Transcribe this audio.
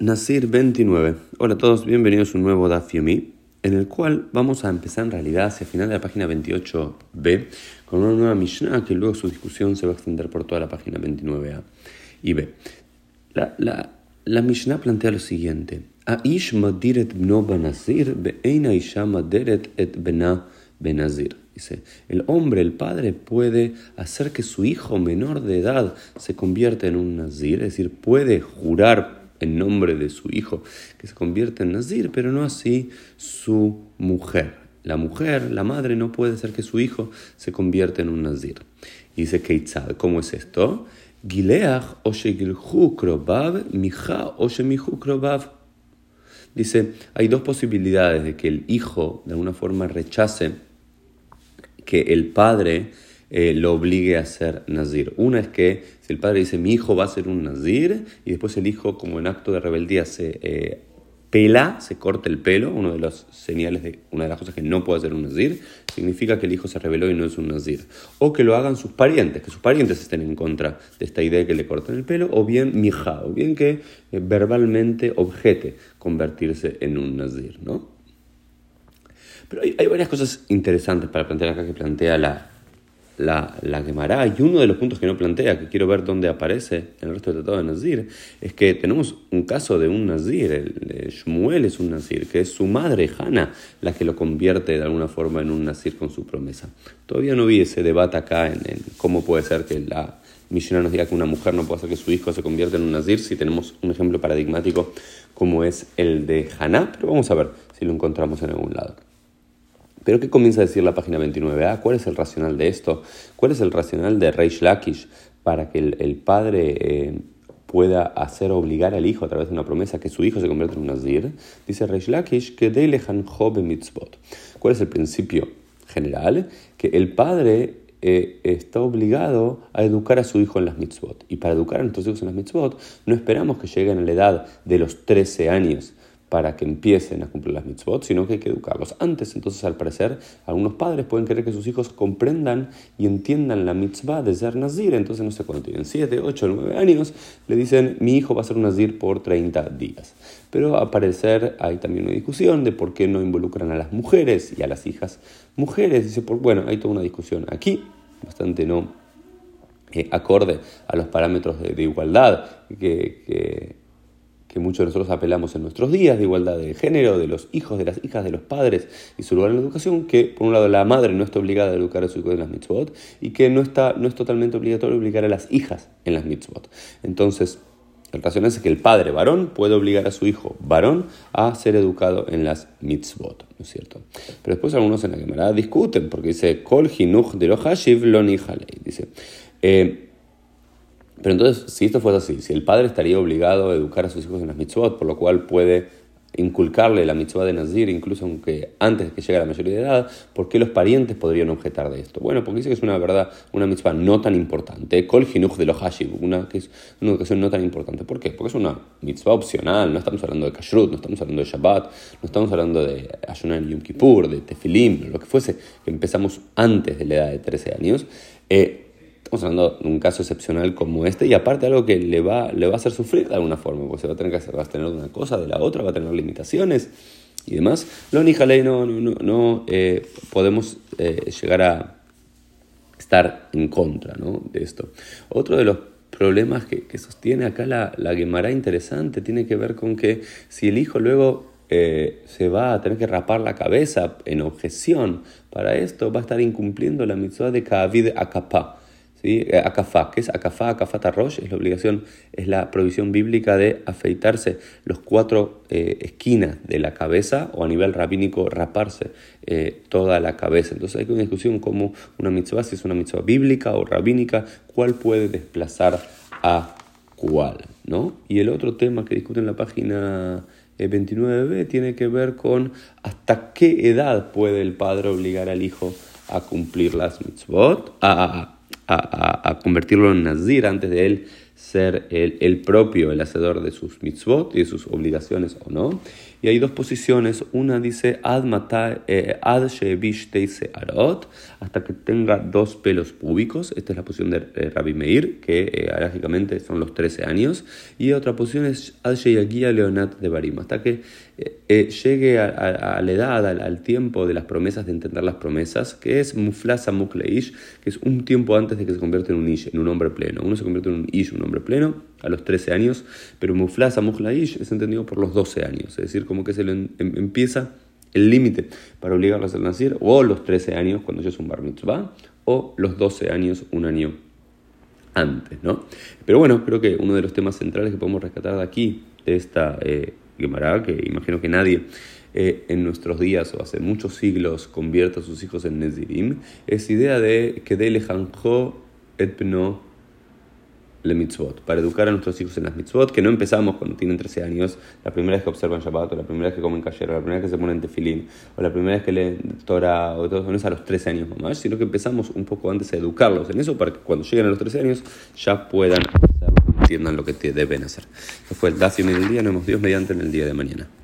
Nasir 29. Hola a todos, bienvenidos a un nuevo Daf Yomi, en el cual vamos a empezar en realidad hacia el final de la página 28b con una nueva Mishnah que luego su discusión se va a extender por toda la página 29a y b. La, la, la Mishnah plantea lo siguiente: Aish madiret bno banazir be'eina isha maderet et bena benazir. Dice, el hombre, el padre, puede hacer que su hijo menor de edad se convierta en un nazir, es decir, puede jurar en nombre de su hijo que se convierta en nazir, pero no así su mujer. La mujer, la madre, no puede hacer que su hijo se convierta en un nazir. Y dice Keitzad, ¿cómo es esto? Dice, hay dos posibilidades de que el hijo de alguna forma rechace que el padre eh, lo obligue a ser nazir. Una es que si el padre dice mi hijo va a ser un nazir y después el hijo como en acto de rebeldía se eh, pela, se corta el pelo, uno de los señales de una de las cosas que no puede ser un nazir, significa que el hijo se rebeló y no es un nazir. O que lo hagan sus parientes, que sus parientes estén en contra de esta idea de que le corten el pelo, o bien mija, o bien que eh, verbalmente objete convertirse en un nazir, ¿no? Pero hay, varias cosas interesantes para plantear acá que plantea la, la, la Gemara. Y uno de los puntos que no plantea, que quiero ver dónde aparece en el resto del tratado de Nazir, es que tenemos un caso de un Nazir. El, Shmuel es un Nazir, que es su madre, Hannah, la que lo convierte de alguna forma en un Nazir con su promesa. Todavía no vi ese debate acá en, cómo puede ser que la Mishnah nos diga que una mujer no puede hacer que su hijo se convierta en un Nazir si tenemos un ejemplo paradigmático como es el de Hannah. Pero vamos a ver si lo encontramos en algún lado. Pero ¿qué comienza a decir la página 29a? ¿Cuál es el racional de esto? ¿Cuál es el racional de Reish Lakish para que el, padre eh, pueda hacer obligar al hijo a través de una promesa que su hijo se convierta en un nazir? Dice Reish Lakish que mitzvot. ¿Cuál es el principio general? Que el padre eh, está obligado a educar a su hijo en las mitzvot. Y para educar a nuestros hijos en las mitzvot, no esperamos que lleguen a la edad de los 13 años para que empiecen a cumplir las mitzvot, sino que hay que educarlos antes. Entonces, al parecer, algunos padres pueden querer que sus hijos comprendan y entiendan la mitzvah de ser nazir. Entonces, no sé, cuando tienen 7, 8, 9 años, le dicen, mi hijo va a ser un nazir por 30 días. Pero al parecer hay también una discusión de por qué no involucran a las mujeres y a las hijas mujeres. Dice, por, bueno, hay toda una discusión aquí, bastante no eh, acorde a los parámetros de, igualdad que que muchos de nosotros apelamos en nuestros días, de igualdad de género, de los hijos, de las hijas, de los padres y su lugar en la educación, que por un lado la madre no está obligada a educar a su hijo en las mitzvot y que no, está, no es totalmente obligatorio obligar a las hijas en las mitzvot. Entonces, el razón es que el padre varón puede obligar a su hijo varón a ser educado en las mitzvot, ¿no es cierto? Pero después algunos en la Gemara discuten, porque dice, Kol hinuch de lo hashiv lo Dice, eh, pero entonces, si esto fuese así, si el padre estaría obligado a educar a sus hijos en las mitzvot, por lo cual puede inculcarle la mitzvah de Nazir, incluso aunque antes de que llegue a la mayoría de edad, ¿por qué los parientes podrían objetar de esto? Bueno, porque dice que es una verdad, una mitzvah no tan importante, kol hinuch de los hashib, una, que es una educación no tan importante. ¿Por qué? Porque es una mitzvah opcional, no estamos hablando de kashrut, no estamos hablando de Shabbat, no estamos hablando de ayunar Yom Kippur, de tefilim, lo que fuese, empezamos antes de la edad de 13 años. Eh, Estamos hablando de un caso excepcional como este y aparte algo que le va, le va a hacer sufrir de alguna forma, porque se va a tener que hacer, va a tener una cosa de la otra, va a tener limitaciones y demás. Lo ni no, no, no, eh, podemos eh, llegar a estar en contra ¿no? de esto. Otro de los problemas que, sostiene acá la, la Gemara interesante tiene que ver con que si el hijo luego eh, se va a tener que rapar la cabeza en objeción para esto, va a estar incumpliendo la mitzvah de Ka'avid Akapá. ¿Sí? Eh, Akafá, ¿qué es Akafá? Akafá Rosh es la obligación, es la provisión bíblica de afeitarse los cuatro eh, esquinas de la cabeza o a nivel rabínico raparse eh, toda la cabeza. Entonces hay una discusión como una mitzvah, si es una mitzvah bíblica o rabínica, cuál puede desplazar a cuál, ¿no? Y el otro tema que discute en la página 29b tiene que ver con hasta qué edad puede el padre obligar al hijo a cumplir las mitzvot, a, a, convertirlo en nazir antes de él ser el, propio, el hacedor de sus mitzvot y de sus obligaciones o no. Y hay dos posiciones. Una dice ad, eh, ad arot, hasta que tenga dos pelos públicos. Esta es la posición de eh, Rabbi Meir, que eh, son los 13 años. Y otra posición es ad leonat de barim, hasta que eh, eh, llegue a, la edad, al, tiempo de las promesas, de entender las promesas, que es muflasa mukleish, que es un tiempo antes de que se convierta en un ish, en un hombre pleno. Uno se convierte en un ish, un hombre pleno, a los 13 años, pero muflasa mukleish es entendido por los 12 años, es decir, como que se em, empieza el límite para obligarlos a nacer, o los 13 años cuando ya es un bar mitzvah, o los 12 años, un año antes, ¿no? Pero bueno, creo que uno de los temas centrales que podemos rescatar de aquí, de esta... Eh, que imagino que nadie eh, en nuestros días o hace muchos siglos convierte a sus hijos en Nezirim, es idea de que de lejanjo etno le mitzvot, para educar a nuestros hijos en las mitzvot, que no empezamos cuando tienen 13 años, la primera vez que observan Shabbat, o la primera vez que comen kasher, o la primera vez que se ponen tefilín, o la primera vez que leen Torah, o todo no a los 13 años más, sino que empezamos un poco antes a educarlos en eso, para que cuando lleguen a los 13 años ya puedan entiendan lo que deben hacer. Esto fue el Dacio del día, nos vemos Dios mediante en el día de mañana.